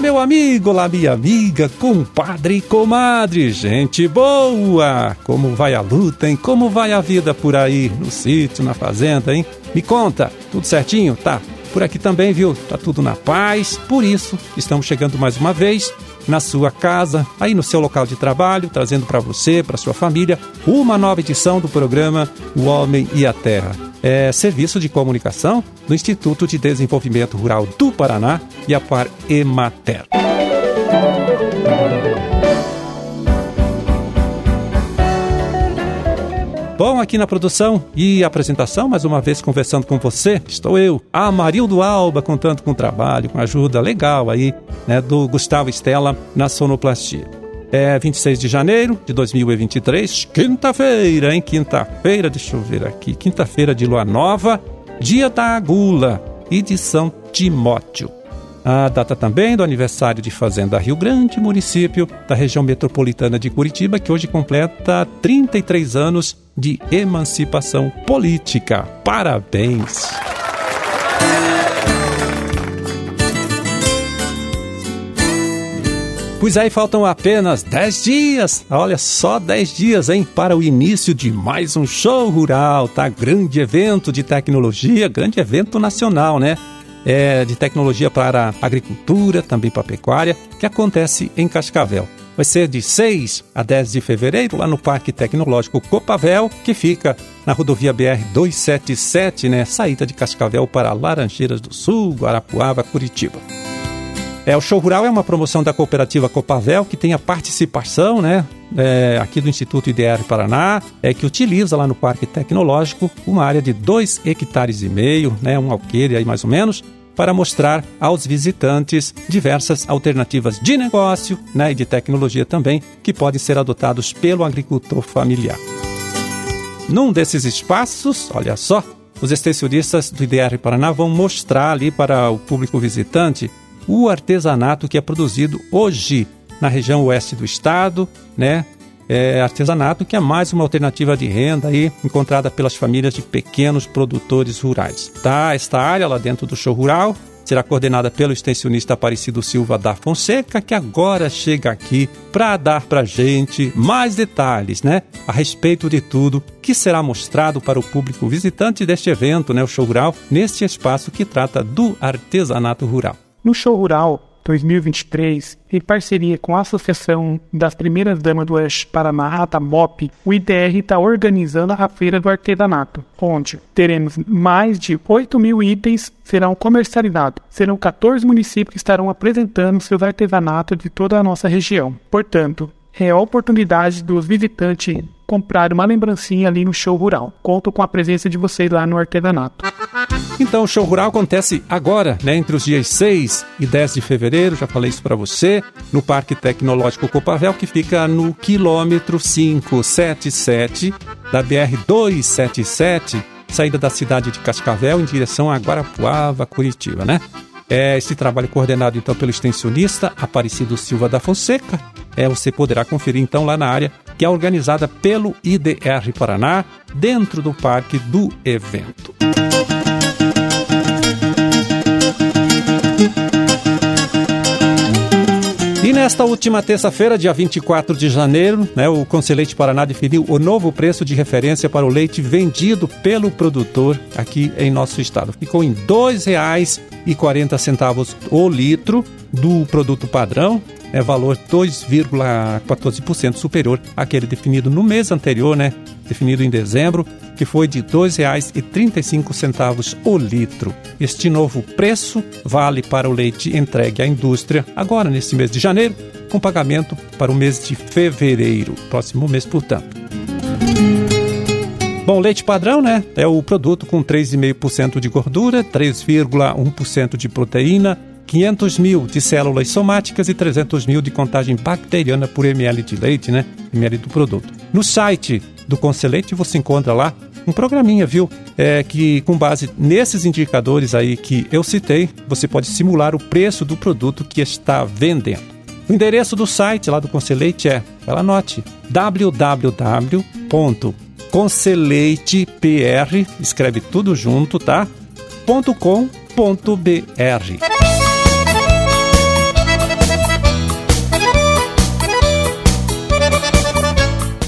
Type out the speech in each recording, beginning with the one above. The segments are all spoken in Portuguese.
Olá, meu amigo, olá, minha amiga, compadre e comadre, gente boa! Como vai a luta, hein? Como vai a vida por aí, no sítio, na fazenda, hein? Me conta, tudo certinho? Tá. Por aqui também, viu? Tá tudo na paz. Por isso, estamos chegando mais uma vez na sua casa, aí no seu local de trabalho, trazendo para você, para sua família, uma nova edição do programa O Homem e a Terra. É serviço de comunicação do Instituto de Desenvolvimento Rural do Paraná e a Par Emater. Bom, aqui na produção e apresentação, mais uma vez conversando com você, estou eu, Amarildo Alba, contando com trabalho, com ajuda legal aí, né, do Gustavo Estela na sonoplastia. É 26 de janeiro de 2023, quinta-feira, hein? Quinta-feira, deixa eu ver aqui, quinta-feira de lua nova, dia da gula e de São Timóteo. A data também do aniversário de Fazenda Rio Grande, município da região metropolitana de Curitiba, que hoje completa 33 anos de emancipação política. Parabéns! Pois aí faltam apenas 10 dias, olha só 10 dias, hein, para o início de mais um show rural, tá? Grande evento de tecnologia, grande evento nacional, né? É, de tecnologia para a agricultura, também para a pecuária, que acontece em Cascavel. Vai ser de 6 a 10 de fevereiro, lá no Parque Tecnológico Copavel, que fica na rodovia BR-277, né? Saída de Cascavel para Laranjeiras do Sul, Guarapuava, Curitiba. É, o Show Rural é uma promoção da cooperativa Copavel que tem a participação, né, é, aqui do Instituto IDR Paraná, é que utiliza lá no Parque Tecnológico uma área de 2 hectares e meio, né, um alqueire aí mais ou menos, para mostrar aos visitantes diversas alternativas de negócio né, e de tecnologia também que podem ser adotados pelo agricultor familiar. Num desses espaços, olha só, os extensionistas do IDR Paraná vão mostrar ali para o público visitante o artesanato que é produzido hoje na região oeste do estado, né? É artesanato que é mais uma alternativa de renda aí encontrada pelas famílias de pequenos produtores rurais. Tá, esta área lá dentro do show rural será coordenada pelo extensionista Aparecido Silva da Fonseca, que agora chega aqui para dar para gente mais detalhes, né, a respeito de tudo que será mostrado para o público visitante deste evento, né, o show rural, neste espaço que trata do artesanato rural. No Show Rural 2023, em parceria com a Associação das Primeiras Damas do Oeste Paraná, a MOP, o IDR está organizando a Feira do Artesanato, onde teremos mais de 8 mil itens serão comercializados. Serão 14 municípios que estarão apresentando seus artesanatos de toda a nossa região. Portanto, é a oportunidade dos visitantes comprar uma lembrancinha ali no show rural. Conto com a presença de vocês lá no artesanato. Então, o show rural acontece agora, né, entre os dias 6 e 10 de fevereiro, já falei isso para você, no Parque Tecnológico Copavel, que fica no quilômetro 577 da BR 277, saída da cidade de Cascavel em direção a Guarapuava, Curitiba, né? É esse trabalho coordenado então pelo extensionista Aparecido Silva da Fonseca. É, você poderá conferir então lá na área que é organizada pelo IDR Paraná, dentro do parque do evento. Nesta última terça-feira, dia 24 de janeiro, né, o Conselheiro Paraná definiu o novo preço de referência para o leite vendido pelo produtor aqui em nosso estado. Ficou em R$ 2,40 o litro do produto padrão, é valor 2,14% superior àquele definido no mês anterior, né, definido em dezembro, que foi de R$ 2,35 o litro. Este novo preço vale para o leite entregue à indústria agora nesse mês de janeiro, com pagamento para o mês de fevereiro, próximo mês, portanto. Bom, leite padrão, né? É o produto com 3,5% de gordura, 3,1% de proteína, 500 mil de células somáticas e 300 mil de contagem bacteriana por ml de leite, né? ml do produto. No site do Conselete você encontra lá um programinha, viu? É que com base nesses indicadores aí que eu citei, você pode simular o preço do produto que está vendendo. O endereço do site lá do Conselete é, ela anote, www.conceleitepr, escreve tudo junto, tá? .com.br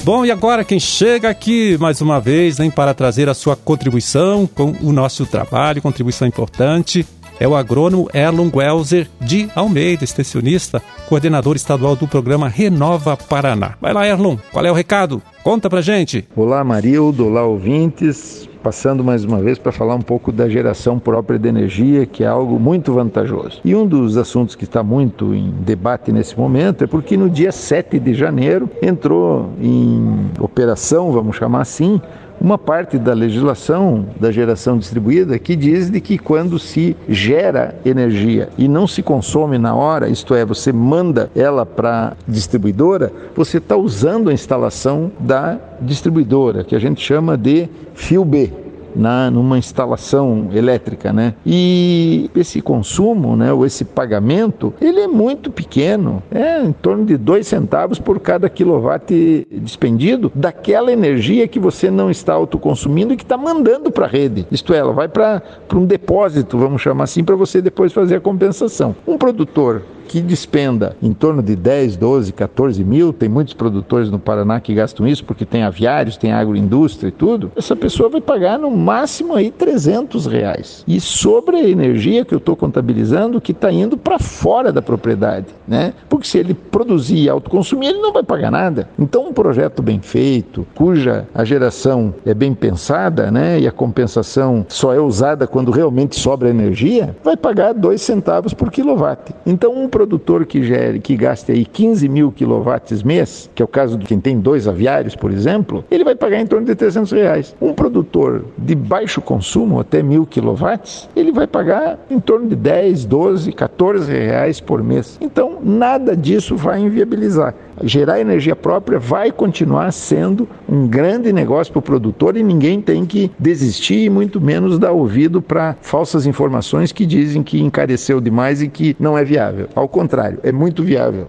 Bom, e agora quem chega aqui mais uma vez hein, para trazer a sua contribuição com o nosso trabalho, contribuição importante, é o agrônomo Erlon Welser de Almeida, extensionista, coordenador estadual do programa Renova Paraná. Vai lá, Erlon, qual é o recado? Conta pra gente. Olá, Marildo, olá, ouvintes. Passando mais uma vez para falar um pouco da geração própria de energia, que é algo muito vantajoso. E um dos assuntos que está muito em debate nesse momento é porque no dia 7 de janeiro entrou em operação, vamos chamar assim, uma parte da legislação da geração distribuída que diz de que quando se gera energia e não se consome na hora, isto é, você manda ela para distribuidora, você está usando a instalação da distribuidora, que a gente chama de fio B na, numa instalação elétrica, né? E esse consumo, né, ou esse pagamento, ele é muito pequeno, é em torno de dois centavos por cada quilowatt despendido daquela energia que você não está autoconsumindo e que está mandando para a rede. Isto é, ela vai para um depósito, vamos chamar assim, para você depois fazer a compensação. Um produtor que despenda em torno de 10, 12, 14 mil, tem muitos produtores no Paraná que gastam isso porque tem aviários, tem agroindústria e tudo, essa pessoa vai pagar no máximo aí 300 reais. E sobre a energia que eu estou contabilizando que está indo para fora da propriedade, né? Porque se ele produzir e autoconsumir, ele não vai pagar nada. Então um projeto bem feito, cuja a geração é bem pensada, né? E a compensação só é usada quando realmente sobra energia, vai pagar dois centavos por quilowatt. Então um produtor que gere, que gaste aí 15 mil quilowatts mês, que é o caso de quem tem dois aviários, por exemplo, ele vai pagar em torno de 300 reais. Um produtor de baixo consumo, até mil quilowatts, ele vai pagar em torno de 10, 12, 14 reais por mês. Então, nada disso vai inviabilizar. Gerar energia própria vai continuar sendo um grande negócio para o produtor e ninguém tem que desistir e muito menos dar ouvido para falsas informações que dizem que encareceu demais e que não é viável. Ao contrário, é muito viável.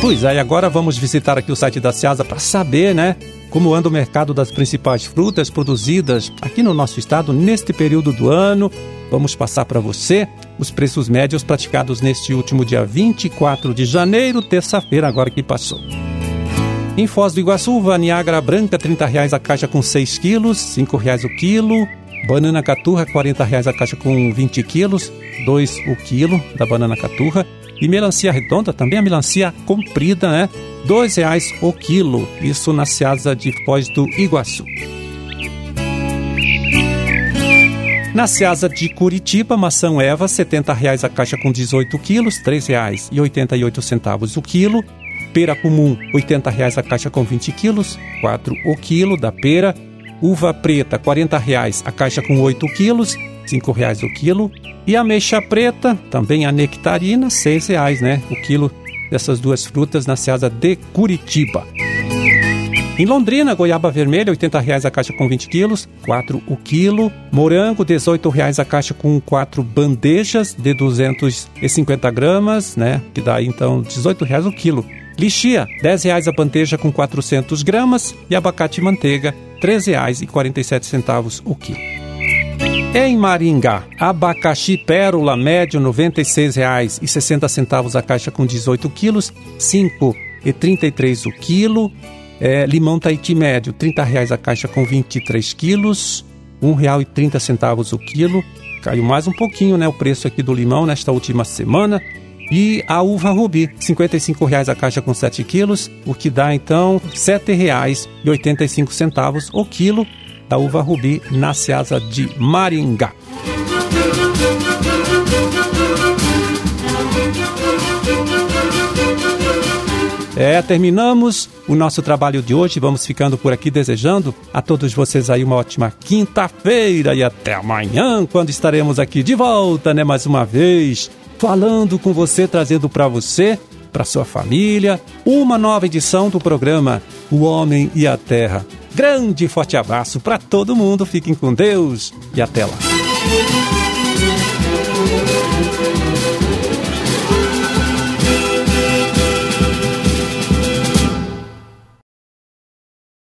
Pois é, e agora vamos visitar aqui o site da Ciasa para saber, né, como anda o mercado das principais frutas produzidas aqui no nosso estado neste período do ano. Vamos passar para você os preços médios praticados neste último dia 24 de janeiro, terça-feira, agora que passou. Em Foz do Iguaçu, uva Niagara branca, R$ 30 a caixa com 6 quilos, R$ 5,00 o quilo. Banana caturra, R$ reais a caixa com 20 quilos, 2 o quilo da banana caturra. E melancia redonda, também a melancia comprida, né? R$ reais o quilo, isso na Seasa de Foz do Iguaçu. Na Seasa de Curitiba, maçã Eva, R$ 70,00 a caixa com 18 quilos, R$ 3,88 o quilo. Pera comum, R$ 80,00 a caixa com 20 quilos, 4 o quilo da pera. Uva preta, R$ 40,00 a caixa com 8 quilos, R$ 5,00 o quilo. E ameixa preta, também a nectarina, R$ 6,00 né, o quilo dessas duas frutas na Seasa de Curitiba. Em Londrina, goiaba vermelha, R$ 80,00 a caixa com 20 quilos, 4 o quilo. Morango, R$ 18,00 a caixa com 4 bandejas de 250 gramas, né? Que dá então R$ 18,00 o quilo. Lixia, R$ 10,00 a bandeja com 400 gramas. E abacate manteiga, R$ 13,47 o quilo. Em Maringá, abacaxi pérola médio R$ 96,60 a caixa com 18 quilos, R$ 5,33 o quilo. É, limão Tahiti médio, R$ 30,00 a caixa com 23 quilos, R$ 1,30 o quilo. Caiu mais um pouquinho né, o preço aqui do limão nesta última semana. E a uva rubi, R$ 55,00 a caixa com 7 quilos, o que dá então R$ 7,85 o quilo da uva rubi na Seasa de Maringá. É, terminamos o nosso trabalho de hoje. Vamos ficando por aqui desejando a todos vocês aí uma ótima quinta-feira e até amanhã, quando estaremos aqui de volta, né, mais uma vez, falando com você, trazendo para você, para sua família, uma nova edição do programa O Homem e a Terra. Grande forte abraço para todo mundo. Fiquem com Deus e até lá.